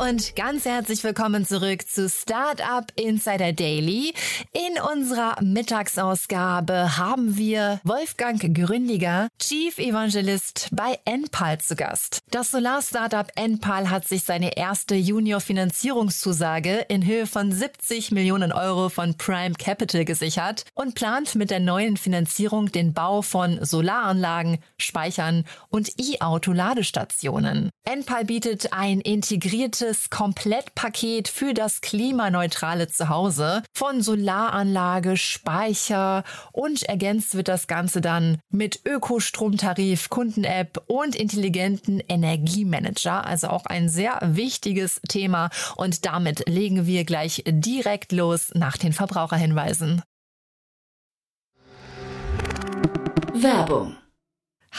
und ganz herzlich willkommen zurück zu Startup Insider Daily. In unserer Mittagsausgabe haben wir Wolfgang Gründiger, Chief Evangelist bei Enpal zu Gast. Das Solar-Startup Enpal hat sich seine erste Junior-Finanzierungszusage in Höhe von 70 Millionen Euro von Prime Capital gesichert und plant mit der neuen Finanzierung den Bau von Solaranlagen, Speichern und E-Auto-Ladestationen. Enpal bietet ein integriertes integriertes Komplettpaket für das klimaneutrale Zuhause von Solaranlage, Speicher und ergänzt wird das Ganze dann mit Ökostromtarif, Kunden-App und intelligenten Energiemanager. Also auch ein sehr wichtiges Thema und damit legen wir gleich direkt los nach den Verbraucherhinweisen. Werbung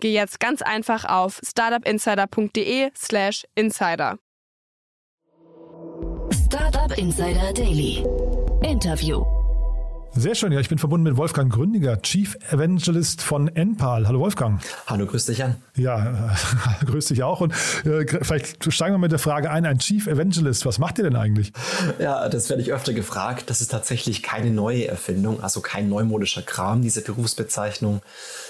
geh jetzt ganz einfach auf startupinsider.de/slash insider. Startup Insider Daily. Interview. Sehr schön, ja, ich bin verbunden mit Wolfgang Gründiger, Chief Evangelist von Enpal. Hallo Wolfgang. Hallo, grüß dich an. Ja, äh, grüß dich auch. Und äh, vielleicht steigen wir mit der Frage ein, ein Chief Evangelist, was macht ihr denn eigentlich? Ja, das werde ich öfter gefragt. Das ist tatsächlich keine neue Erfindung, also kein neumodischer Kram, diese Berufsbezeichnung,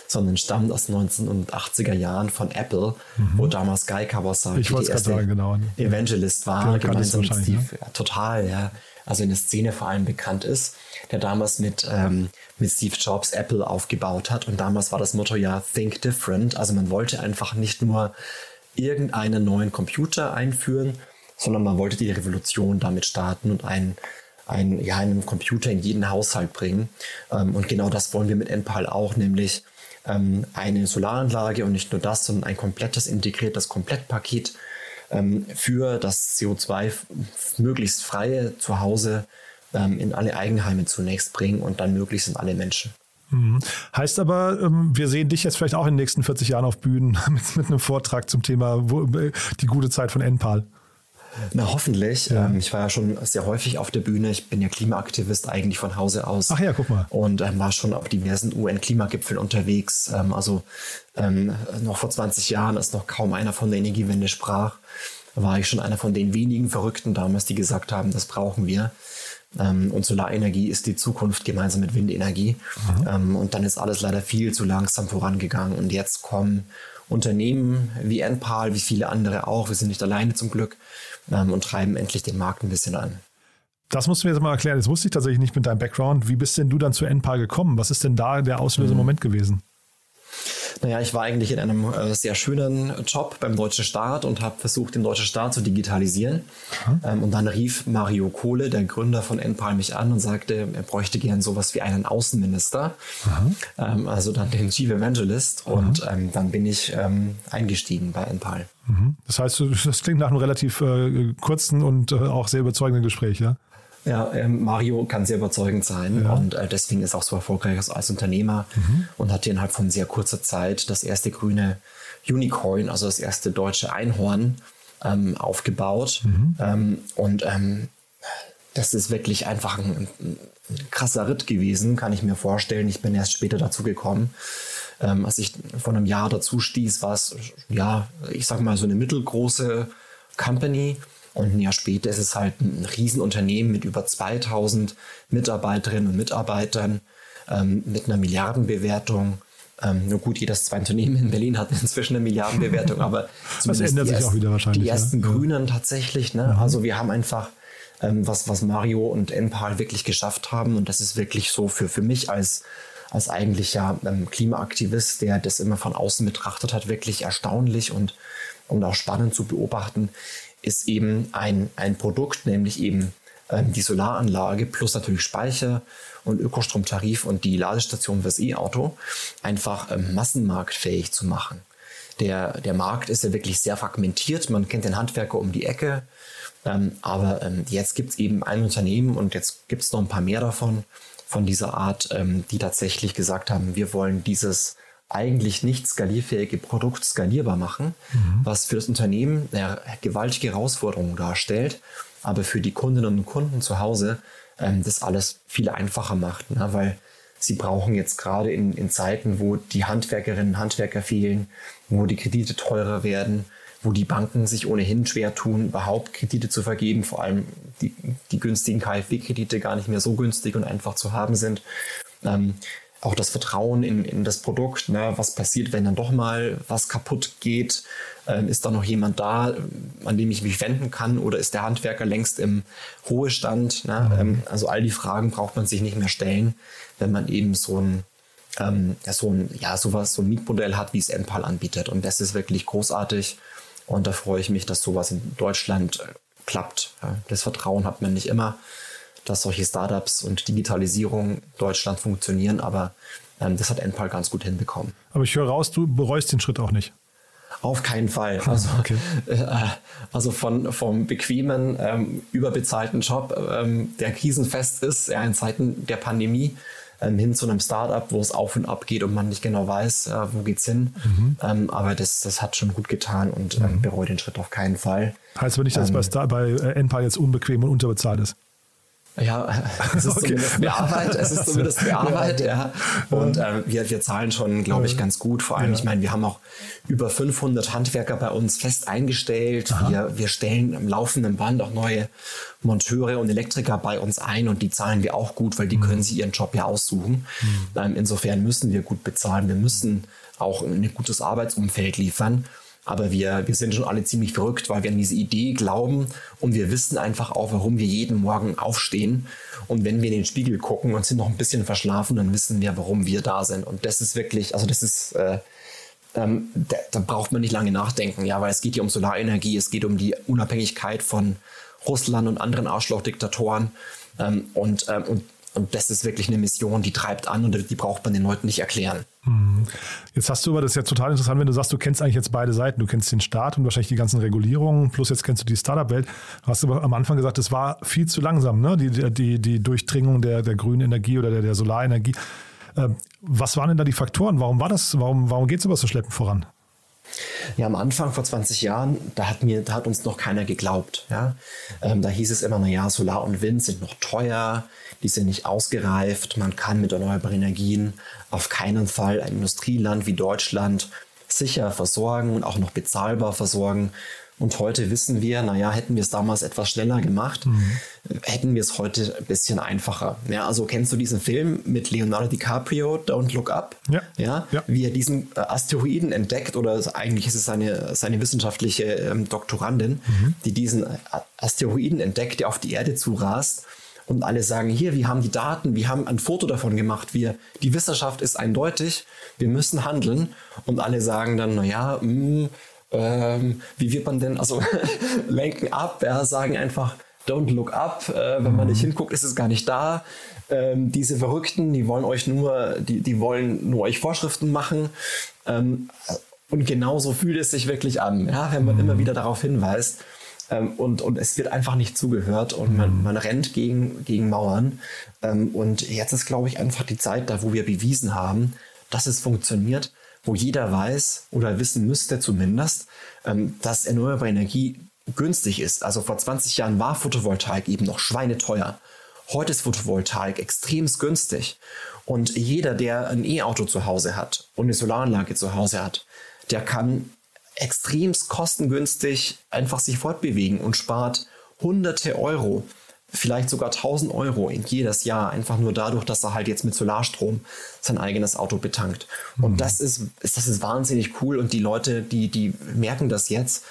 sondern stammt aus den 1980er Jahren von Apple, mhm. wo damals Guy Kawasaki ich die erste sagen, genau. Evangelist war, gemeinsam mit Steve. Ne? Ja, total, ja also in der Szene vor allem bekannt ist, der damals mit, ähm, mit Steve Jobs Apple aufgebaut hat. Und damals war das Motto ja Think Different. Also man wollte einfach nicht nur irgendeinen neuen Computer einführen, sondern man wollte die Revolution damit starten und einen, einen, ja, einen Computer in jeden Haushalt bringen. Ähm, und genau das wollen wir mit NPAL auch, nämlich ähm, eine Solaranlage und nicht nur das, sondern ein komplettes integriertes Komplettpaket ähm, für das CO2 möglichst freie Zuhause ähm, in alle Eigenheime zunächst bringen und dann möglichst in alle Menschen. Mhm. Heißt aber, ähm, wir sehen dich jetzt vielleicht auch in den nächsten 40 Jahren auf Bühnen mit, mit einem Vortrag zum Thema die gute Zeit von NPAL. Na, hoffentlich. Ja. Ähm, ich war ja schon sehr häufig auf der Bühne. Ich bin ja Klimaaktivist eigentlich von Hause aus. Ach ja, guck mal. Und ähm, war schon auf diversen UN-Klimagipfeln unterwegs. Ähm, also ähm, noch vor 20 Jahren, als noch kaum einer von der Energiewende sprach, war ich schon einer von den wenigen Verrückten damals, die gesagt haben, das brauchen wir. Ähm, und Solarenergie ist die Zukunft gemeinsam mit Windenergie. Mhm. und dann ist alles leider viel zu langsam vorangegangen. Und jetzt kommen Unternehmen wie Enpal, wie viele andere auch, wir sind nicht alleine zum Glück, ähm, und treiben endlich den Markt ein bisschen an. Das musst du mir jetzt mal erklären. Das wusste ich tatsächlich nicht mit deinem Background. Wie bist denn du dann zu Enpal gekommen? Was ist denn da der auslösende mhm. Moment gewesen? Naja, ich war eigentlich in einem äh, sehr schönen Job beim deutschen Staat und habe versucht, den deutschen Staat zu digitalisieren. Ähm, und dann rief Mario Kohle, der Gründer von Enpal, mich an und sagte, er bräuchte gern sowas wie einen Außenminister. Ähm, also dann den Chief Evangelist. Aha. Und ähm, dann bin ich ähm, eingestiegen bei Enpal. Mhm. Das heißt, das klingt nach einem relativ äh, kurzen und äh, auch sehr überzeugenden Gespräch, ja? Ja, ähm, Mario kann sehr überzeugend sein ja. und äh, deswegen ist er auch so erfolgreich als Unternehmer mhm. und hat innerhalb von sehr kurzer Zeit das erste grüne Unicorn, also das erste deutsche Einhorn, ähm, aufgebaut. Mhm. Ähm, und ähm, das ist wirklich einfach ein, ein, krasser Ritt gewesen, kann ich mir vorstellen. Ich bin erst später dazu gekommen. Ähm, als ich vor einem Jahr dazu stieß, war es, ja, ich sag mal, so eine mittelgroße Company und ein Jahr später ist es halt ein Riesenunternehmen mit über 2000 Mitarbeiterinnen und Mitarbeitern, ähm, mit einer Milliardenbewertung Ähm, nur gut, jedes zweite Unternehmen in Berlin hat inzwischen eine Milliardenbewertung, aber das ändert sich auch wieder wahrscheinlich. Die ersten ja. Grünen tatsächlich. Ne? Mhm. Also wir haben einfach ähm, was, was Mario und Enpal wirklich geschafft haben und das ist wirklich so für, für mich als als eigentlicher ähm, Klimaaktivist, der das immer von außen betrachtet hat, wirklich erstaunlich und, und auch spannend zu beobachten, ist eben ein, ein Produkt, nämlich eben ähm, die Solaranlage plus natürlich Speicher und Ökostromtarif und die Ladestation fürs E-Auto einfach ähm, massenmarktfähig zu machen. Der, der Markt ist ja wirklich sehr fragmentiert. Man kennt den Handwerker um die Ecke. Ähm, aber ähm, jetzt gibt es eben ein Unternehmen und jetzt gibt es noch ein paar mehr davon, von dieser Art, ähm, die tatsächlich gesagt haben, wir wollen dieses eigentlich nicht skalierfähige Produkt skalierbar machen, mhm. was für das Unternehmen eine gewaltige Herausforderung darstellt, aber für die Kundinnen und Kunden zu Hause ähm, das alles viel einfacher macht, ne? weil sie brauchen jetzt gerade in, in Zeiten, wo die Handwerkerinnen und Handwerker fehlen, wo die Kredite teurer werden, wo die Banken sich ohnehin schwer tun, überhaupt Kredite zu vergeben, vor allem die, die günstigen KfW-Kredite gar nicht mehr so günstig und einfach zu haben sind. Ähm, auch das Vertrauen in, in das Produkt, ne? was passiert, wenn dann doch mal was kaputt geht, ähm, ist da noch jemand da, an dem ich mich wenden kann oder ist der Handwerker längst im Ruhestand? Ne? Mhm. Ähm, also all die Fragen braucht man sich nicht mehr stellen, wenn man eben so ein ähm, so ein, ja, sowas, so ein Mietmodell hat, wie es Enpal anbietet. Und das ist wirklich großartig. Und da freue ich mich, dass sowas in Deutschland äh, klappt. Das Vertrauen hat man nicht immer, dass solche Startups und Digitalisierung in Deutschland funktionieren, aber ähm, das hat Enpal ganz gut hinbekommen. Aber ich höre raus, du bereust den Schritt auch nicht. Auf keinen Fall. Also, okay. äh, also von, vom bequemen, ähm, überbezahlten Job, ähm, der krisenfest ist, ja, in Zeiten der Pandemie, ähm, hin zu einem Startup, wo es auf und ab geht und man nicht genau weiß, äh, wo geht's hin. Mhm. Ähm, aber das, das hat schon gut getan und ähm, mhm. bereue den Schritt auf keinen Fall. Heißt aber nicht, dass ähm, bei, Star bei äh, Enpal jetzt unbequem und unterbezahlt ist. Ja, es ist okay. zumindest mehr Arbeit. Es ist zumindest mehr Arbeit, ja. Und äh, wir, wir zahlen schon, glaube ich, ganz gut. Vor allem, ja. ich meine, wir haben auch über 500 Handwerker bei uns fest eingestellt. Wir, wir stellen am laufenden Band auch neue Monteure und Elektriker bei uns ein und die zahlen wir auch gut, weil die mhm. können sie ihren Job ja aussuchen. Mhm. Ähm, insofern müssen wir gut bezahlen. Wir müssen auch ein gutes Arbeitsumfeld liefern. Aber wir, wir sind schon alle ziemlich verrückt, weil wir an diese Idee glauben und wir wissen einfach auch, warum wir jeden Morgen aufstehen. Und wenn wir in den Spiegel gucken und sind noch ein bisschen verschlafen, dann wissen wir, warum wir da sind. Und das ist wirklich, also das ist, äh, ähm, da, da, braucht man nicht lange nachdenken, ja, weil es geht hier um Solarenergie, es geht um die Unabhängigkeit von Russland und anderen Arschlochdiktatoren. Ähm, und, ähm, und und das ist wirklich eine Mission, die treibt an und die braucht man den Leuten nicht erklären. Hm. Jetzt hast du aber, das ist ja total interessant, wenn du sagst, du kennst eigentlich jetzt beide Seiten. Du kennst den Staat und wahrscheinlich die ganzen Regulierungen, plus jetzt kennst du die Startup-Welt. Du hast aber am Anfang gesagt, es war viel zu langsam, ne? die, die, die Durchdringung der, der grünen Energie oder der, der Solarenergie. Ähm, was waren denn da die Faktoren? Warum war das, warum, warum geht es aber so schleppend voran? Ja, am Anfang vor 20 Jahren, da hat mir, da hat uns noch keiner geglaubt. Ja? Ähm, da hieß es immer, naja, Solar und Wind sind noch teuer, die sind nicht ausgereift, man kann mit erneuerbaren Energien auf keinen Fall ein Industrieland wie Deutschland sicher versorgen und auch noch bezahlbar versorgen. Und heute wissen wir, naja, hätten wir es damals etwas schneller gemacht, mhm. hätten wir es heute ein bisschen einfacher. Ja, also kennst du diesen Film mit Leonardo DiCaprio, Don't Look Up? Ja. Ja, ja. wie er diesen äh, Asteroiden entdeckt, oder eigentlich ist es seine, seine wissenschaftliche ähm, Doktorandin, mhm. die diesen äh, Asteroiden entdeckt, der auf die Erde zurast. Und alle sagen, hier, wir haben die Daten, wir haben ein Foto davon gemacht, wir, die Wissenschaft ist eindeutig, wir müssen handeln. Und alle sagen dann, naja, mh, hm, ähm, wie wird man denn, also lenken ab, ja, sagen einfach, don't look up, äh, wenn man nicht hinguckt, ist es gar nicht da. Ähm, diese Verrückten, die wollen euch nur, die, die wollen nur euch Vorschriften machen. Ähm, und genauso fühlt es sich wirklich an, ja, wenn man mhm. immer wieder darauf hinweist. Ähm, und, und es wird einfach nicht zugehört und man, mhm. man rennt gegen, gegen Mauern. Ähm, und jetzt ist, glaube ich, einfach die Zeit da, wo wir bewiesen haben, dass es funktioniert wo jeder weiß oder wissen müsste zumindest, ähm, dass erneuerbare Energie günstig ist. Also vor 20 Jahren war Photovoltaik eben noch schweineteuer. Heute ist Photovoltaik extrem günstig. Und jeder, der ein E-Auto zu Hause hat und eine Solaranlage zu Hause hat, der kann extrem kostengünstig einfach sich fortbewegen und spart hunderte Euro vielleicht sogar 1000 Euro in jedes Jahr, einfach nur dadurch, dass er halt jetzt mit Solarstrom sein eigenes Auto betankt. Mhm. Und das ist, das ist wahnsinnig cool und die Leute, die, die merken das jetzt.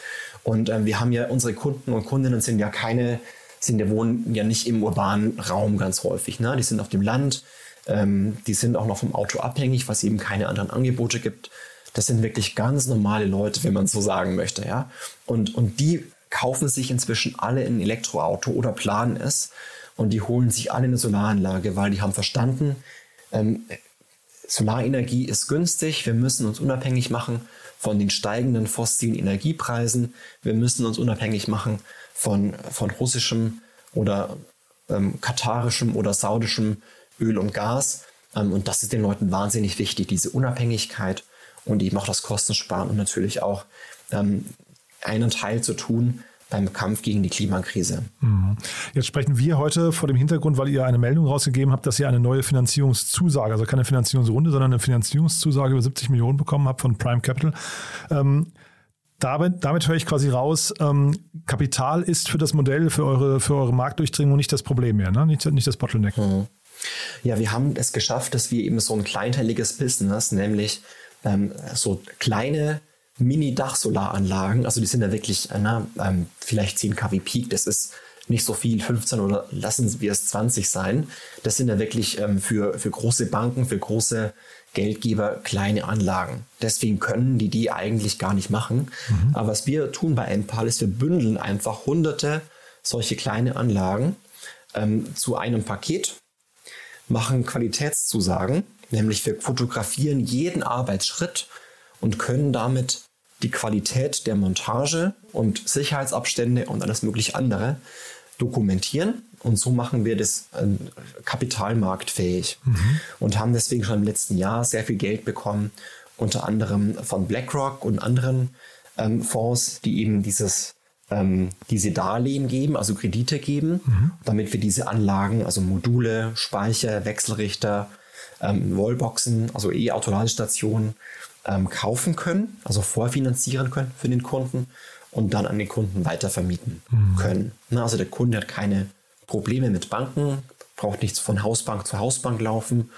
Und äh, wir haben ja, unsere Kunden und Kundinnen sind ja keine, sind ja wohnen ja nicht im urbanen Raum ganz häufig. Ne? Die sind auf dem Land, ähm, die sind auch noch vom Auto abhängig, was eben keine anderen Angebote gibt. Das sind wirklich ganz normale Leute, wenn man so sagen möchte. Ja? Und, und die kaufen sich inzwischen alle ein Elektroauto oder planen es und die holen sich alle eine Solaranlage, weil die haben verstanden, ähm, Solarenergie ist günstig, wir müssen uns unabhängig machen von den steigenden fossilen Energiepreisen, wir müssen uns unabhängig machen von, von russischem oder ähm, katarischem oder saudischem Öl und Gas. Ähm, und das ist den Leuten wahnsinnig wichtig, diese Unabhängigkeit und eben auch das Kostensparen und natürlich auch ähm, einen Teil zu tun beim Kampf gegen die Klimakrise. Mhm. Jetzt sprechen wir heute vor dem Hintergrund, weil ihr eine Meldung rausgegeben habt, dass ihr eine neue Finanzierungszusage, also keine Finanzierungsrunde, sondern eine Finanzierungszusage über 70 Millionen bekommen habt von Prime Capital. Ähm, damit, damit höre ich quasi raus, ähm, Kapital ist für das Modell, für eure, für eure Marktdurchdringung nicht das Problem mehr, ne? nicht, nicht das Bottleneck. Mhm. Ja, wir haben es geschafft, dass wir eben so ein kleinteiliges Business, nämlich ähm, so kleine Mini-Dachsolaranlagen, also die sind ja wirklich, äh, na, ähm, vielleicht 10 kW Peak, das ist nicht so viel, 15 oder lassen wir es 20 sein. Das sind ja wirklich ähm, für, für große Banken, für große Geldgeber kleine Anlagen. Deswegen können die die eigentlich gar nicht machen. Mhm. Aber was wir tun bei Enpal ist, wir bündeln einfach hunderte solche kleine Anlagen ähm, zu einem Paket, machen Qualitätszusagen, nämlich wir fotografieren jeden Arbeitsschritt und können damit die Qualität der Montage und Sicherheitsabstände und alles mögliche andere dokumentieren. Und so machen wir das äh, kapitalmarktfähig mhm. und haben deswegen schon im letzten Jahr sehr viel Geld bekommen, unter anderem von BlackRock und anderen ähm, Fonds, die eben dieses, ähm, diese Darlehen geben, also Kredite geben, mhm. damit wir diese Anlagen, also Module, Speicher, Wechselrichter, ähm, Wallboxen, also E-Autoladestationen ähm, kaufen können, also vorfinanzieren können für den Kunden und dann an den Kunden weitervermieten mhm. können. Na, also der Kunde hat keine Probleme mit Banken, braucht nichts von Hausbank zu Hausbank laufen,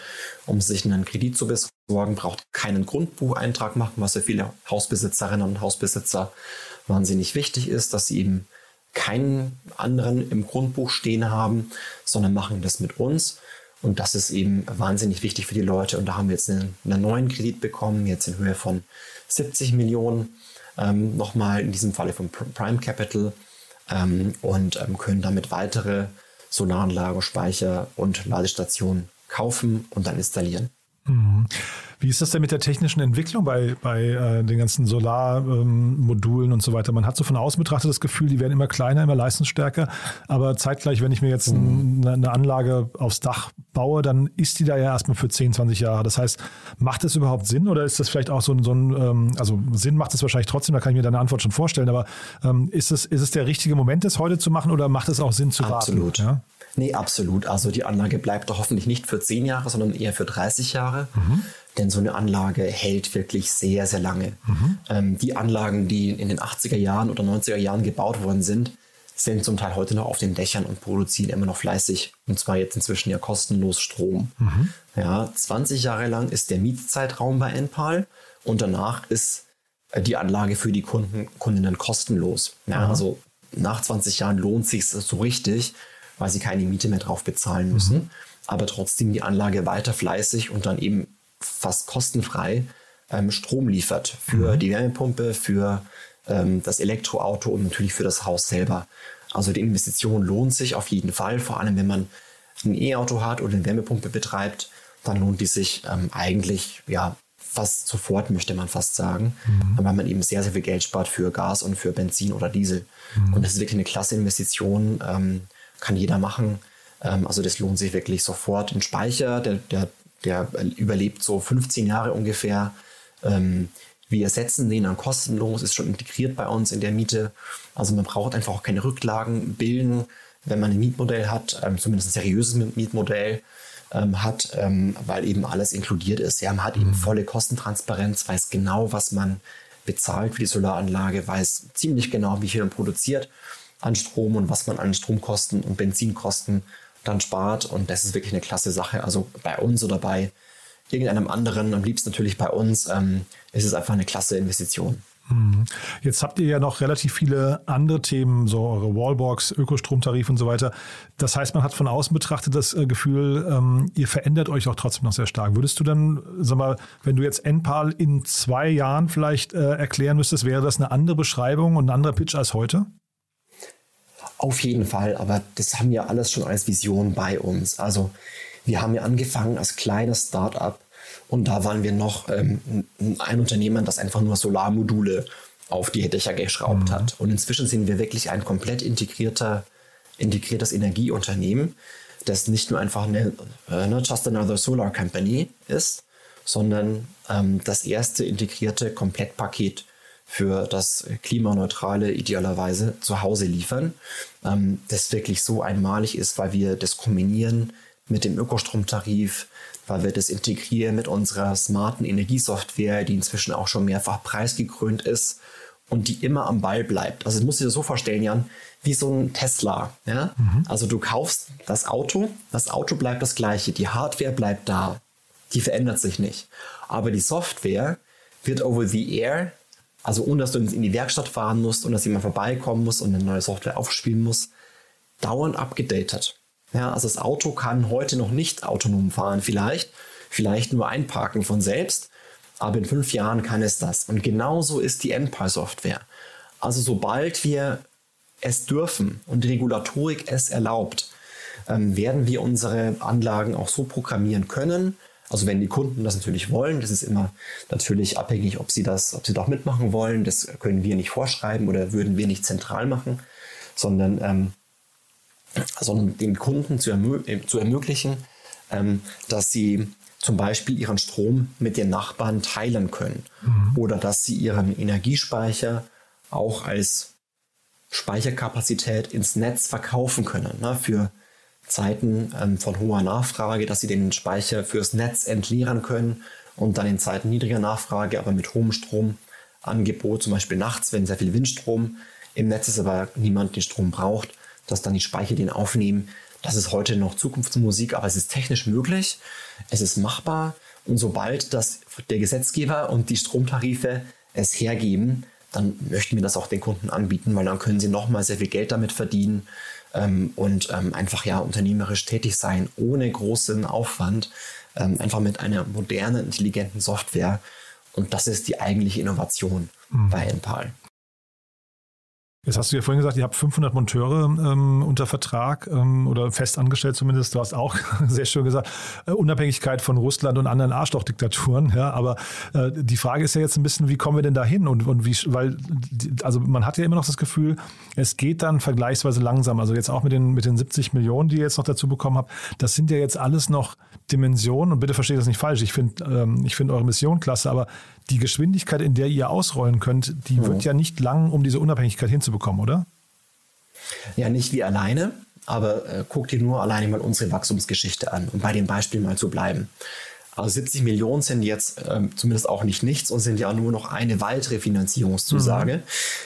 um sich einen Kredit zu besorgen, braucht keinen Grundbucheintrag machen, was für viele Hausbesitzerinnen und Hausbesitzer wahnsinnig wichtig ist, dass sie eben keinen anderen im Grundbuch stehen haben, sondern machen das mit uns. Und das ist eben wahnsinnig wichtig für die Leute. Und da haben wir jetzt einen, einen neuen Kredit bekommen, jetzt in Höhe von 70 Millionen, ähm, nochmal in diesem Falle von Prime Capital ähm, und ähm, können damit weitere Solaranlagen, Speicher und Ladestationen kaufen und dann installieren. Mhm. Wie ist das denn mit der technischen Entwicklung bei, bei äh, den ganzen Solarmodulen ähm, und so weiter? Man hat so von außen betrachtet das Gefühl, die werden immer kleiner, immer leistungsstärker. Aber zeitgleich, wenn ich mir jetzt mhm. ein, eine Anlage aufs Dach baue, dann ist die da ja erstmal für 10, 20 Jahre. Das heißt, macht das überhaupt Sinn oder ist das vielleicht auch so ein, so ein ähm, also Sinn macht es wahrscheinlich trotzdem, da kann ich mir deine Antwort schon vorstellen, aber ähm, ist, es, ist es der richtige Moment, das heute zu machen oder macht es auch Sinn zu Absolut. warten? Ja? Nee, absolut. Also die Anlage bleibt doch hoffentlich nicht für 10 Jahre, sondern eher für 30 Jahre. Mhm. Denn so eine Anlage hält wirklich sehr, sehr lange. Mhm. Ähm, die Anlagen, die in den 80er Jahren oder 90er Jahren gebaut worden sind, sind zum Teil heute noch auf den Dächern und produzieren immer noch fleißig. Und zwar jetzt inzwischen ja kostenlos Strom. Mhm. Ja, 20 Jahre lang ist der Mietzeitraum bei Enpal und danach ist äh, die Anlage für die Kunden, Kundinnen kostenlos. Ja, also nach 20 Jahren lohnt sich so richtig, weil sie keine Miete mehr drauf bezahlen müssen. Mhm. Aber trotzdem die Anlage weiter fleißig und dann eben fast kostenfrei ähm, Strom liefert für mhm. die Wärmepumpe, für ähm, das Elektroauto und natürlich für das Haus selber. Also die Investition lohnt sich auf jeden Fall, vor allem wenn man ein E-Auto hat oder eine Wärmepumpe betreibt, dann lohnt die sich ähm, eigentlich ja fast sofort, möchte man fast sagen, mhm. weil man eben sehr, sehr viel Geld spart für Gas und für Benzin oder Diesel. Mhm. Und das ist wirklich eine klasse Investition, ähm, kann jeder machen. Ähm, also das lohnt sich wirklich sofort. Ein Speicher, der, der der überlebt so 15 Jahre ungefähr. Ähm, wir ersetzen den dann kostenlos, ist schon integriert bei uns in der Miete. Also man braucht einfach auch keine Rücklagen bilden, wenn man ein Mietmodell hat, ähm, zumindest ein seriöses Mietmodell ähm, hat, ähm, weil eben alles inkludiert ist. Ja, man hat eben mhm. volle Kostentransparenz, weiß genau, was man bezahlt für die Solaranlage, weiß ziemlich genau, wie viel man produziert an Strom und was man an Stromkosten und Benzinkosten dann spart. Und das ist wirklich eine klasse Sache. Also bei uns oder bei irgendeinem anderen, am liebsten natürlich bei uns, ähm, ist es einfach eine klasse Investition. Mhm. Jetzt habt ihr ja noch relativ viele andere Themen, so eure Wallbox, Ökostromtarif und so weiter. Das heißt, man hat von außen betrachtet das äh, Gefühl, ähm, ihr verändert euch auch trotzdem noch sehr stark. Würdest du dann, sag mal, wenn du jetzt NPAL in zwei Jahren vielleicht äh, erklären müsstest, wäre das eine andere Beschreibung und ein anderer Pitch als heute? Auf jeden Fall, aber das haben wir alles schon als Vision bei uns. Also wir haben ja angefangen als kleines Start-up und da waren wir noch ähm, ein Unternehmen, das einfach nur Solarmodule auf die Dächer geschraubt mhm. hat. Und inzwischen sind wir wirklich ein komplett integrierter, integriertes Energieunternehmen, das nicht nur einfach eine, äh, just another solar company ist, sondern ähm, das erste integrierte Komplettpaket für das klimaneutrale idealerweise zu Hause liefern, ähm, das wirklich so einmalig ist, weil wir das kombinieren mit dem Ökostromtarif, weil wir das integrieren mit unserer smarten Energiesoftware, die inzwischen auch schon mehrfach preisgekrönt ist und die immer am Ball bleibt. Also das musst du dir so vorstellen, Jan, wie so ein Tesla. Ja? Mhm. Also du kaufst das Auto, das Auto bleibt das gleiche, die Hardware bleibt da, die verändert sich nicht. Aber die Software wird over the air, also ohne dass du in die Werkstatt fahren musst und dass jemand vorbeikommen muss und eine neue Software aufspielen muss, dauernd abgedatet. Ja, also das Auto kann heute noch nicht autonom fahren, vielleicht, vielleicht nur einparken von selbst, aber in fünf Jahren kann es das. Und genauso ist die Empire-Software. Also sobald wir es dürfen und die Regulatorik es erlaubt, ähm, werden wir unsere Anlagen auch so programmieren können. Also wenn die Kunden das natürlich wollen, das ist immer natürlich abhängig, ob sie das, ob sie doch mitmachen wollen. Das können wir nicht vorschreiben oder würden wir nicht zentral machen, sondern ähm, sondern den Kunden zu, ermö äh, zu ermöglichen, ähm, dass sie zum Beispiel ihren Strom mit den Nachbarn teilen können mhm. oder dass sie ihren Energiespeicher auch als Speicherkapazität ins Netz verkaufen können ne, für Zeiten ähm, von hoher Nachfrage, dass sie den Speicher fürs Netz entleeren können und dann in Zeiten niedriger Nachfrage, aber mit hohem Stromangebot, zum Beispiel nachts, wenn sehr viel Windstrom im Netz ist, aber niemand den Strom braucht, dass dann die Speicher den aufnehmen. Das ist heute noch Zukunftsmusik, aber es ist technisch möglich, es ist machbar. Und sobald das der Gesetzgeber und die Stromtarife es hergeben, dann möchten wir das auch den Kunden anbieten, weil dann können sie nochmal sehr viel Geld damit verdienen ähm, und ähm, einfach ja unternehmerisch tätig sein, ohne großen Aufwand, ähm, einfach mit einer modernen, intelligenten Software. Und das ist die eigentliche Innovation mhm. bei Enpal. Jetzt hast du ja vorhin gesagt, ihr habt 500 Monteure ähm, unter Vertrag ähm, oder fest angestellt zumindest. Du hast auch sehr schön gesagt, äh, Unabhängigkeit von Russland und anderen Arschlochdiktaturen. Ja, aber äh, die Frage ist ja jetzt ein bisschen, wie kommen wir denn da hin? Und, und wie, weil, also man hat ja immer noch das Gefühl, es geht dann vergleichsweise langsam. Also jetzt auch mit den, mit den 70 Millionen, die ihr jetzt noch dazu bekommen habt, das sind ja jetzt alles noch Dimensionen. Und bitte versteht das nicht falsch. Ich finde ähm, ich finde eure Mission klasse, aber die Geschwindigkeit, in der ihr ausrollen könnt, die mhm. wird ja nicht lang, um diese Unabhängigkeit hinzubekommen, oder? Ja, nicht wie alleine, aber äh, guck dir nur alleine mal unsere Wachstumsgeschichte an, um bei dem Beispiel mal zu bleiben. Also 70 Millionen sind jetzt ähm, zumindest auch nicht nichts und sind ja nur noch eine weitere Finanzierungszusage. Mhm.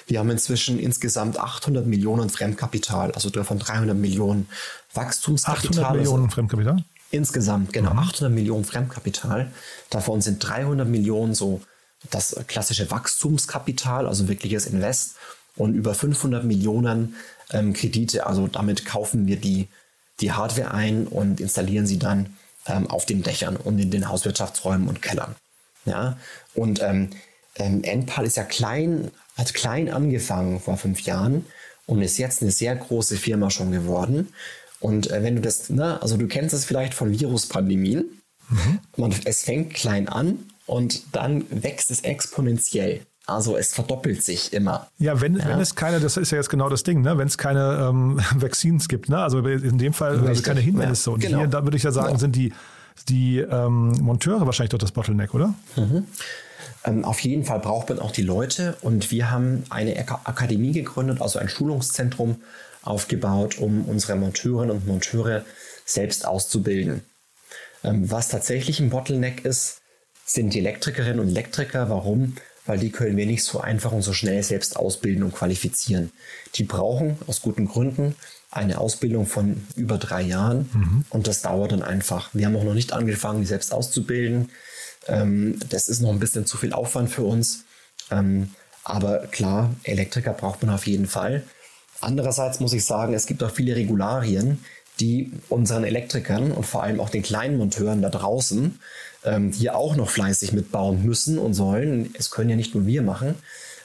Wir haben inzwischen insgesamt 800 Millionen Fremdkapital, also davon 300 Millionen Wachstumskapital. 800 Millionen Fremdkapital? Insgesamt, genau, mhm. 800 Millionen Fremdkapital. Davon sind 300 Millionen so das klassische Wachstumskapital, also wirkliches Invest und über 500 Millionen ähm, Kredite. Also damit kaufen wir die, die Hardware ein und installieren sie dann ähm, auf den Dächern und in den Hauswirtschaftsräumen und Kellern. Ja? Und ähm, ähm, Enpal ist ja klein, hat klein angefangen vor fünf Jahren und ist jetzt eine sehr große Firma schon geworden. Und äh, wenn du das, ne, also du kennst es vielleicht von Viruspandemien. Mhm. Man, es fängt klein an und dann wächst es exponentiell. Also es verdoppelt sich immer. Ja, wenn, ja. wenn es keine, das ist ja jetzt genau das Ding, ne? wenn es keine ähm, Vaccines gibt, ne? also in dem Fall also keine Hindernisse. Ja, und genau. hier, da würde ich ja sagen, ja. sind die, die ähm, Monteure wahrscheinlich doch das Bottleneck, oder? Mhm. Ähm, auf jeden Fall braucht man auch die Leute und wir haben eine Akademie gegründet, also ein Schulungszentrum, aufgebaut, um unsere Monteurinnen und Monteure selbst auszubilden. Ähm, was tatsächlich ein Bottleneck ist, sind die Elektrikerinnen und Elektriker. Warum? weil die können wir nicht so einfach und so schnell selbst ausbilden und qualifizieren. Die brauchen aus guten Gründen eine Ausbildung von über drei Jahren mhm. und das dauert dann einfach. Wir haben auch noch nicht angefangen, die selbst auszubilden. Ähm, das ist noch ein bisschen zu viel Aufwand für uns. Ähm, aber klar, Elektriker braucht man auf jeden Fall. Andererseits muss ich sagen, es gibt auch viele Regularien, die unseren Elektrikern und vor allem auch den kleinen Monteuren da draußen, ähm, ja auch noch fleißig mitbauen müssen und sollen, es können ja nicht nur wir machen,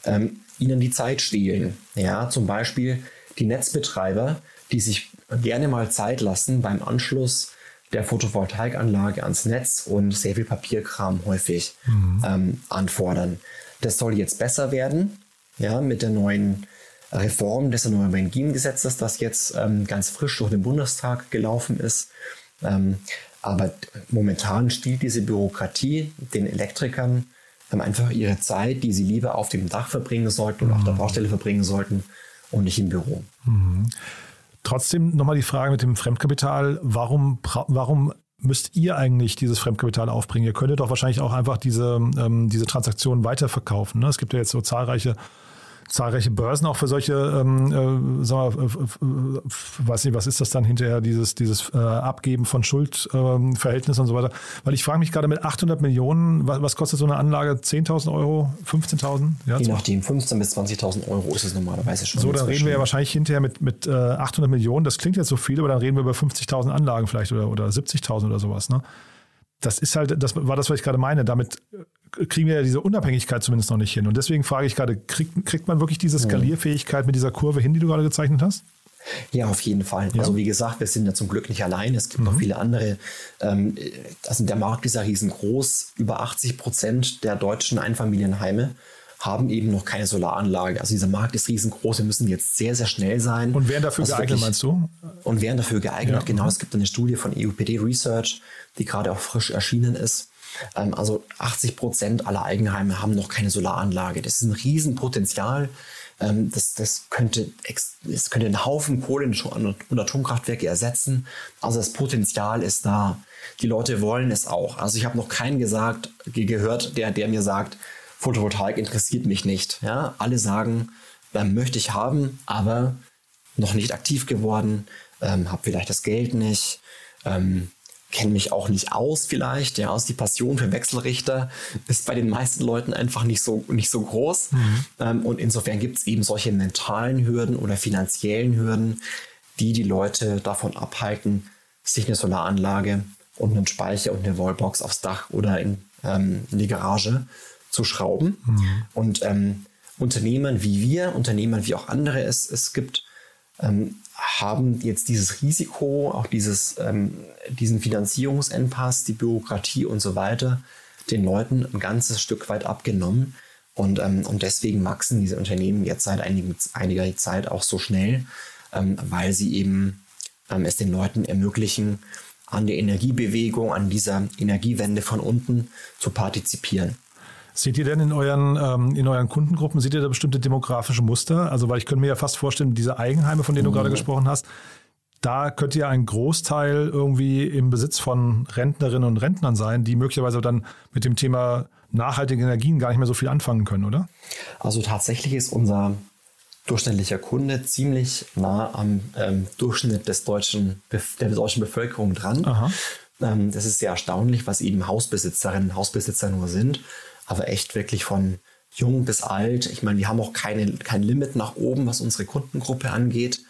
ähm, ihnen die Zeit stehlen. Ja, zum Beispiel die Netzbetreiber, die sich gerne mal Zeit lassen beim Anschluss der Photovoltaikanlage ans Netz und sehr viel Papierkram häufig mhm. ähm, anfordern. Das soll jetzt besser werden, ja, mit der neuen Reform des erneuerbaren Energiengesetzes, das jetzt ähm, ganz frisch durch den Bundestag gelaufen ist. Ähm, aber momentan stiehlt diese Bürokratie den Elektrikern ähm, einfach ihre Zeit, die sie lieber auf dem Dach verbringen sollten oder mhm. auf der mhm. Baustelle verbringen sollten und nicht im Büro. Mhm. Trotzdem nochmal die Frage mit dem Fremdkapital. Warum, warum müsst ihr eigentlich dieses Fremdkapital aufbringen? Ihr könntet doch wahrscheinlich auch einfach diese, ähm, diese Transaktionen weiterverkaufen. Ne? Es gibt ja jetzt so zahlreiche zahlreiche Börsen auch für solche, ähm, äh, sagen wir, äh, äh, weiß nicht, was ist das dann hinterher, dieses, dieses äh, Abgeben von Schuldverhältnissen ähm, und so weiter. Weil ich frage mich gerade mit 800 Millionen, was, was kostet so eine Anlage? 10.000 Euro? 15.000? Ja, Je nachdem, 15.000 bis 20.000 Euro ist es normalerweise schon. So, dann reden wir ja wahrscheinlich hinterher mit, mit äh, 800 Millionen. Das klingt jetzt so viel, aber dann reden wir über 50.000 Anlagen vielleicht oder, oder 70.000 oder sowas. Ne? Das ist halt, das war das, was ich gerade meine. Damit kriegen wir ja diese Unabhängigkeit zumindest noch nicht hin. Und deswegen frage ich gerade, kriegt, kriegt man wirklich diese Skalierfähigkeit mit dieser Kurve hin, die du gerade gezeichnet hast? Ja, auf jeden Fall. Ja. Also wie gesagt, wir sind ja zum Glück nicht allein. Es gibt mhm. noch viele andere. Ähm, also der Markt ist ja riesengroß. Über 80 Prozent der deutschen Einfamilienheime haben eben noch keine Solaranlage. Also dieser Markt ist riesengroß. Wir müssen jetzt sehr, sehr schnell sein. Und wären dafür also geeignet, wirklich, meinst du? Und wären dafür geeignet, ja. genau. Es gibt eine Studie von EUPD Research, die gerade auch frisch erschienen ist. Ähm, also 80 Prozent aller Eigenheime haben noch keine Solaranlage. Das ist ein Riesenpotenzial. Ähm, das, das, könnte, das könnte einen Haufen Kohle und Atomkraftwerke ersetzen. Also das Potenzial ist da. Die Leute wollen es auch. Also ich habe noch keinen gesagt, gehört, der, der mir sagt, Photovoltaik interessiert mich nicht. Ja, alle sagen, ähm, möchte ich haben, aber noch nicht aktiv geworden, ähm, habe vielleicht das Geld nicht, ähm, kenne mich auch nicht aus vielleicht. Ja, aus die Passion für Wechselrichter ist bei den meisten Leuten einfach nicht so, nicht so groß. Mhm. Ähm, und insofern gibt es eben solche mentalen Hürden oder finanziellen Hürden, die die Leute davon abhalten, sich eine Solaranlage und einen Speicher und eine Wallbox aufs Dach oder in, ähm, in die Garage zu schrauben. Mhm. Und ähm, Unternehmen wie wir, Unternehmen wie auch andere es, es gibt, ähm, haben jetzt dieses Risiko, auch dieses, ähm, diesen Finanzierungsengpass, die Bürokratie und so weiter, den Leuten ein ganzes Stück weit abgenommen. Und, ähm, und deswegen wachsen diese Unternehmen jetzt seit einigen, einiger Zeit auch so schnell, ähm, weil sie eben ähm, es den Leuten ermöglichen, an der Energiebewegung, an dieser Energiewende von unten zu partizipieren. Seht ihr denn in euren, ähm, in euren Kundengruppen, seht ihr da bestimmte demografische Muster? Also, weil ich könnte mir ja fast vorstellen, diese Eigenheime, von denen du gerade mhm. gesprochen hast, da könnte ja ein Großteil irgendwie im Besitz von Rentnerinnen und Rentnern sein, die möglicherweise dann mit dem Thema nachhaltige Energien gar nicht mehr so viel anfangen können, oder? Also tatsächlich ist unser durchschnittlicher Kunde ziemlich nah am ähm, Durchschnitt des deutschen, der deutschen Bevölkerung dran. Ähm, das ist sehr erstaunlich, was eben Hausbesitzerinnen und Hausbesitzer nur sind aber echt wirklich von jung bis alt. Ich meine, wir haben auch keine, kein Limit nach oben, was unsere Kundengruppe angeht.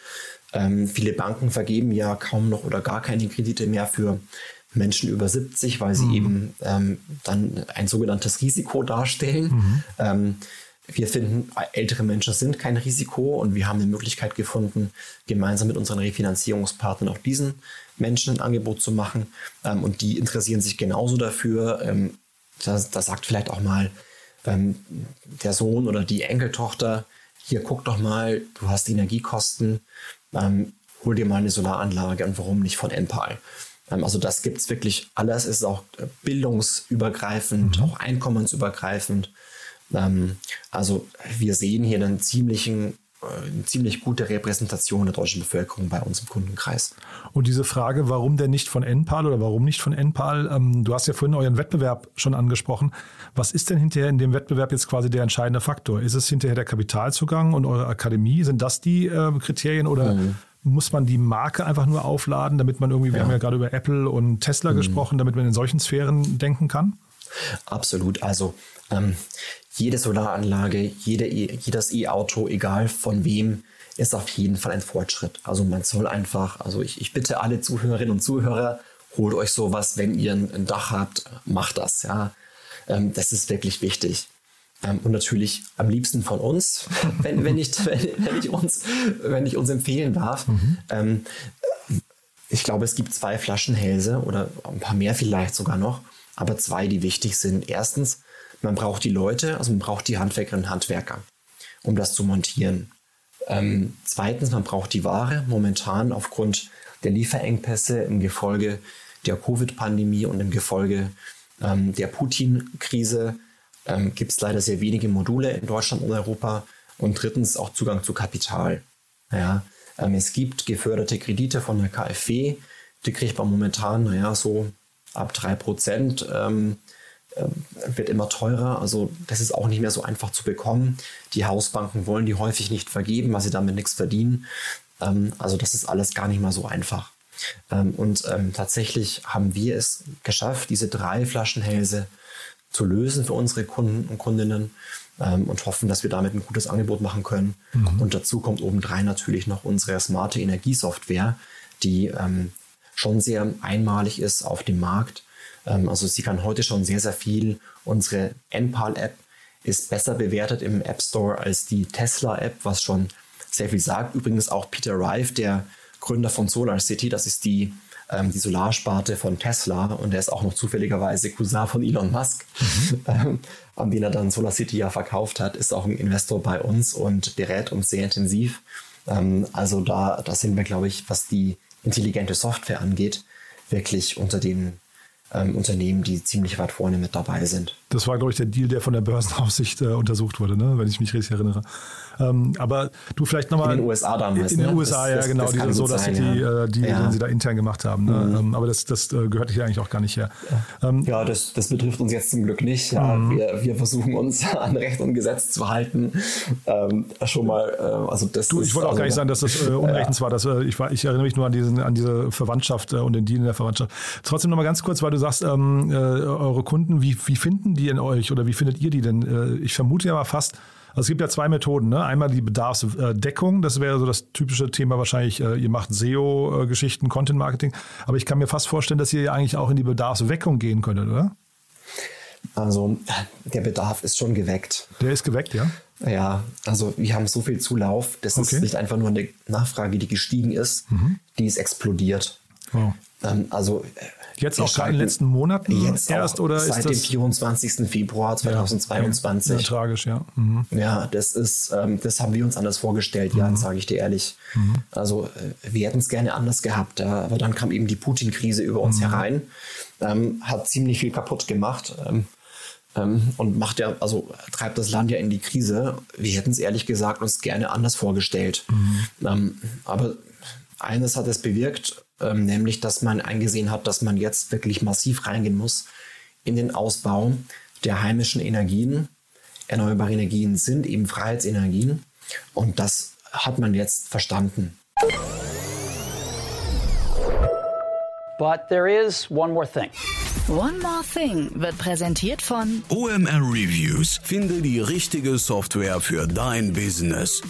Ähm, viele Banken vergeben ja kaum noch oder gar keine Kredite mehr für Menschen über 70, weil sie mhm. eben ähm, dann ein sogenanntes Risiko darstellen. Mhm. Ähm, wir finden, ältere Menschen sind kein Risiko und wir haben eine Möglichkeit gefunden, gemeinsam mit unseren Refinanzierungspartnern auch diesen Menschen ein Angebot zu machen. Ähm, und die interessieren sich genauso dafür, ähm, da, da sagt vielleicht auch mal ähm, der Sohn oder die Enkeltochter, hier guck doch mal, du hast Energiekosten, ähm, hol dir mal eine Solaranlage und warum nicht von Enpal. Ähm, also das gibt es wirklich alles, ist auch bildungsübergreifend, mhm. auch einkommensübergreifend. Ähm, also wir sehen hier einen ziemlichen eine ziemlich gute Repräsentation der deutschen Bevölkerung bei uns im Kundenkreis. Und diese Frage, warum denn nicht von NPAL oder warum nicht von NPAL? Ähm, du hast ja vorhin euren Wettbewerb schon angesprochen. Was ist denn hinterher in dem Wettbewerb jetzt quasi der entscheidende Faktor? Ist es hinterher der Kapitalzugang und eure Akademie? Sind das die äh, Kriterien oder mhm. muss man die Marke einfach nur aufladen, damit man irgendwie, wir haben ja gerade über Apple und Tesla mhm. gesprochen, damit man in solchen Sphären denken kann? Absolut. Also ähm, jede Solaranlage, jede, e, jedes E-Auto, egal von wem, ist auf jeden Fall ein Fortschritt. Also man soll einfach, also ich, ich bitte alle Zuhörerinnen und Zuhörer, holt euch sowas, wenn ihr ein Dach habt, macht das, ja. Ähm, das ist wirklich wichtig. Ähm, und natürlich am liebsten von uns, wenn, wenn, ich, wenn, wenn, ich, uns, wenn ich uns empfehlen darf. Mhm. Ähm, ich glaube, es gibt zwei Flaschenhälse oder ein paar mehr vielleicht sogar noch, aber zwei, die wichtig sind. Erstens, man braucht die Leute, also man braucht die Handwerkerinnen und Handwerker, um das zu montieren. Ähm, zweitens, man braucht die Ware. Momentan aufgrund der Lieferengpässe im Gefolge der Covid-Pandemie und im Gefolge ähm, der Putin-Krise ähm, gibt es leider sehr wenige Module in Deutschland und Europa. Und drittens auch Zugang zu Kapital. Ja, ähm, es gibt geförderte Kredite von der KfW. Die kriegt man momentan, naja, so ab 3 Prozent. Ähm, ähm, wird immer teurer. Also das ist auch nicht mehr so einfach zu bekommen. Die Hausbanken wollen die häufig nicht vergeben, weil sie damit nichts verdienen. Ähm, also das ist alles gar nicht mal so einfach. Ähm, und tatsächlich haben wir es geschafft, diese drei Flaschenhälse zu lösen für unsere Kunden und Kundinnen und hoffen, dass wir damit ein gutes Angebot machen können. Mhm. Und dazu kommt obendrein natürlich noch unsere smarte Energiesoftware, die schon sehr einmalig ist auf dem Markt ähm, also sie kann heute schon sehr, sehr viel. Unsere NPAL-App ist besser bewertet im App Store als die Tesla-App, was schon sehr viel sagt. Übrigens auch Peter Rive, der Gründer von Solar City, das ist die, ähm, die Solarsparte von Tesla und der ist auch noch zufälligerweise Cousin von Elon Musk, mhm. ähm, an den er dann Solar City ja verkauft hat, ist auch ein Investor bei uns und berät uns sehr intensiv. Ähm, also da, da sind wir, glaube ich, was die intelligente Software angeht, wirklich unter den ähm, Unternehmen, die ziemlich weit vorne mit dabei sind. Das war, glaube ich, der Deal, der von der Börsenaufsicht äh, untersucht wurde, ne? wenn ich mich richtig erinnere. Ähm, aber du vielleicht nochmal. In den USA damals. In den ne? USA, das, ja, das, genau. Das diese Solar City, ja. die, ja. den sie da intern gemacht haben. Ne? Mhm. Ähm, aber das, das äh, gehört hier eigentlich auch gar nicht her. Ähm, ja, das, das betrifft uns jetzt zum Glück nicht. Ja, mhm. wir, wir versuchen uns an Recht und Gesetz zu halten. Ähm, schon mal, äh, also das. Du, ich wollte auch also, gar nicht sagen, dass das äh, unrechtens war. Dass, äh, ich, war. Ich erinnere mich nur an, diesen, an diese Verwandtschaft äh, und den Deal in der Verwandtschaft. Trotzdem nochmal ganz kurz, weil du sagst, ähm, äh, eure Kunden, wie, wie finden die in euch oder wie findet ihr die denn? ich vermute ja mal fast, also es gibt ja zwei Methoden. Ne? Einmal die Bedarfsdeckung, das wäre so das typische Thema wahrscheinlich, äh, ihr macht SEO-Geschichten, Content-Marketing. Aber ich kann mir fast vorstellen, dass ihr ja eigentlich auch in die Bedarfsweckung gehen könntet, oder? Also der Bedarf ist schon geweckt. Der ist geweckt, ja? Ja, also wir haben so viel Zulauf. Das okay. ist nicht einfach nur eine Nachfrage, die gestiegen ist, mhm. die ist explodiert. Wow. Ähm, also Jetzt auch gerade in den letzten Monaten jetzt erst oder seit dem 24. Februar 2022. Ja, ja, tragisch, ja. Mhm. Ja, das ist, ähm, das haben wir uns anders vorgestellt, mhm. ja, sage ich dir ehrlich. Mhm. Also äh, wir hätten es gerne anders gehabt, aber dann kam eben die Putin-Krise über uns mhm. herein, ähm, hat ziemlich viel kaputt gemacht. Ähm, ähm, und macht ja, also treibt das Land ja in die Krise. Wir hätten es ehrlich gesagt uns gerne anders vorgestellt. Mhm. Ähm, aber eines hat es bewirkt, ähm, nämlich dass man eingesehen hat, dass man jetzt wirklich massiv reingehen muss in den Ausbau der heimischen Energien. Erneuerbare Energien sind eben Freiheitsenergien und das hat man jetzt verstanden. But there is one more thing. One More Thing wird präsentiert von OMR Reviews. Finde die richtige Software für dein Business.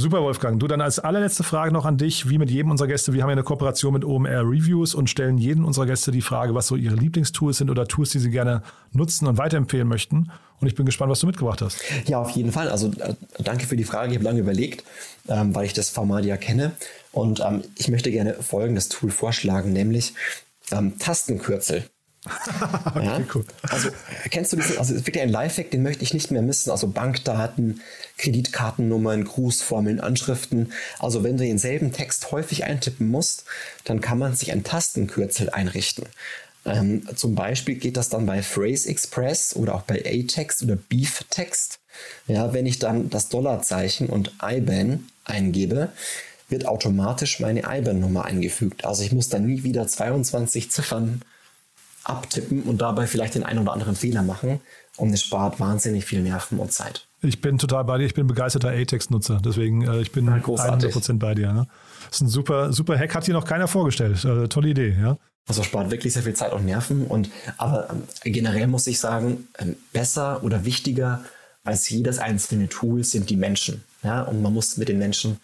Super, Wolfgang. Du dann als allerletzte Frage noch an dich, wie mit jedem unserer Gäste. Wir haben ja eine Kooperation mit OMR Reviews und stellen jedem unserer Gäste die Frage, was so ihre Lieblingstools sind oder Tools, die sie gerne nutzen und weiterempfehlen möchten. Und ich bin gespannt, was du mitgebracht hast. Ja, auf jeden Fall. Also äh, danke für die Frage. Ich habe lange überlegt, ähm, weil ich das Format ja kenne. Und ähm, ich möchte gerne folgendes Tool vorschlagen, nämlich ähm, Tastenkürzel. okay, ja? cool. Also kennst du diesen, also wirklich ein Lifehack, den möchte ich nicht mehr missen. Also Bankdaten, Kreditkartennummern, Grußformeln, Anschriften. Also wenn du denselben Text häufig eintippen musst, dann kann man sich ein Tastenkürzel einrichten. Ähm, zum Beispiel geht das dann bei Phrase Express oder auch bei A-Text oder Beef Text. Ja, wenn ich dann das Dollarzeichen und IBAN eingebe, wird automatisch meine IBAN-Nummer eingefügt. Also ich muss dann nie wieder 22 Ziffern abtippen und dabei vielleicht den einen oder anderen Fehler machen. Und es spart wahnsinnig viel Nerven und Zeit. Ich bin total bei dir. Ich bin begeisterter ATEX-Nutzer. Deswegen, äh, ich bin ja, 100% bei dir. Ne? Das ist ein super, super Hack. Hat hier noch keiner vorgestellt. Äh, tolle Idee, ja. Also spart wirklich sehr viel Zeit und Nerven. Und, aber ähm, generell muss ich sagen, ähm, besser oder wichtiger als jedes einzelne Tool sind die Menschen. Ja? Und man muss mit den Menschen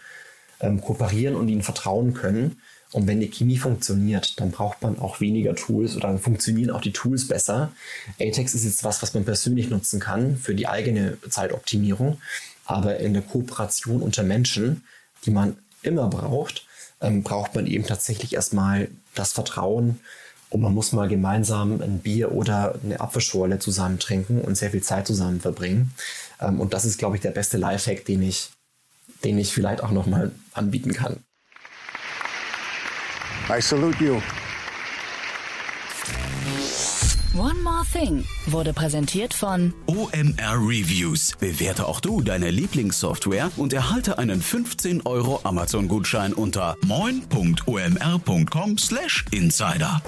ähm, kooperieren und ihnen vertrauen können. Und wenn die Chemie funktioniert, dann braucht man auch weniger Tools oder dann funktionieren auch die Tools besser. Atex ist jetzt was, was man persönlich nutzen kann für die eigene Zeitoptimierung. Aber in der Kooperation unter Menschen, die man immer braucht, ähm, braucht man eben tatsächlich erstmal das Vertrauen und man muss mal gemeinsam ein Bier oder eine Apfelschorle zusammen trinken und sehr viel Zeit zusammen verbringen. Ähm, und das ist, glaube ich, der beste Lifehack, den ich, den ich vielleicht auch nochmal anbieten kann. I salute you. One More Thing wurde präsentiert von OMR Reviews. Bewerte auch du deine Lieblingssoftware und erhalte einen 15 Euro Amazon-Gutschein unter moin.omr.com/insider.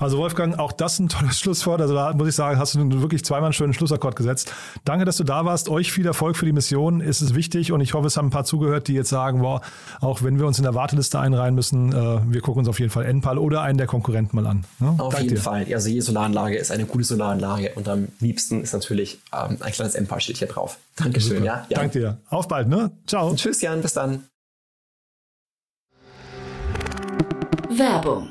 Also Wolfgang, auch das ein tolles Schlusswort. Also da muss ich sagen, hast du wirklich zweimal einen schönen Schlussakkord gesetzt. Danke, dass du da warst. Euch viel Erfolg für die Mission. Es ist wichtig und ich hoffe, es haben ein paar zugehört, die jetzt sagen, boah, auch wenn wir uns in der Warteliste einreihen müssen, äh, wir gucken uns auf jeden Fall NPAL oder einen der Konkurrenten mal an. Ne? Auf Dank jeden dir. Fall. Also jede Solaranlage ist eine gute Solaranlage und am liebsten ist natürlich ähm, ein kleines NPAL-Schild hier drauf. Dankeschön. Ja, ja. Danke dir. Auf bald, ne? Ciao. Tschüss, Jan. Bis dann. Werbung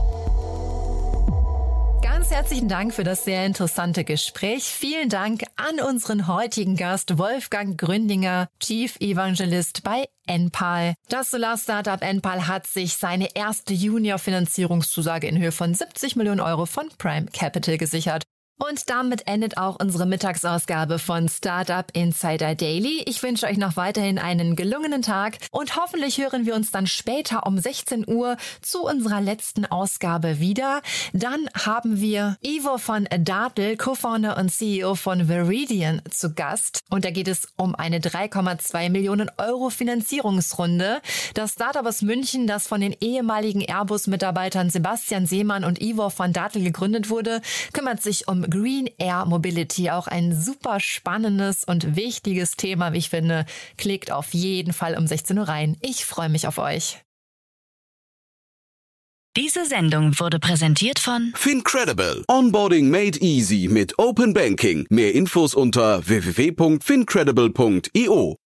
Ganz herzlichen Dank für das sehr interessante Gespräch. Vielen Dank an unseren heutigen Gast Wolfgang Gründinger, Chief Evangelist bei Enpal. Das Solar-Startup Enpal hat sich seine erste Junior-Finanzierungszusage in Höhe von 70 Millionen Euro von Prime Capital gesichert. Und damit endet auch unsere Mittagsausgabe von Startup Insider Daily. Ich wünsche euch noch weiterhin einen gelungenen Tag und hoffentlich hören wir uns dann später um 16 Uhr zu unserer letzten Ausgabe wieder. Dann haben wir Ivo von Dartel, Co-Founder und CEO von Veridian, zu Gast. Und da geht es um eine 3,2 Millionen Euro Finanzierungsrunde. Das Startup aus München, das von den ehemaligen Airbus-Mitarbeitern Sebastian Seemann und Ivo von Dartel gegründet wurde, kümmert sich um Green Air Mobility, auch ein super spannendes und wichtiges Thema, wie ich finde. Klickt auf jeden Fall um 16 Uhr rein. Ich freue mich auf euch. Diese Sendung wurde präsentiert von Fincredible. Onboarding made easy mit Open Banking. Mehr Infos unter www.fincredible.io.